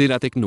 C'est la techno.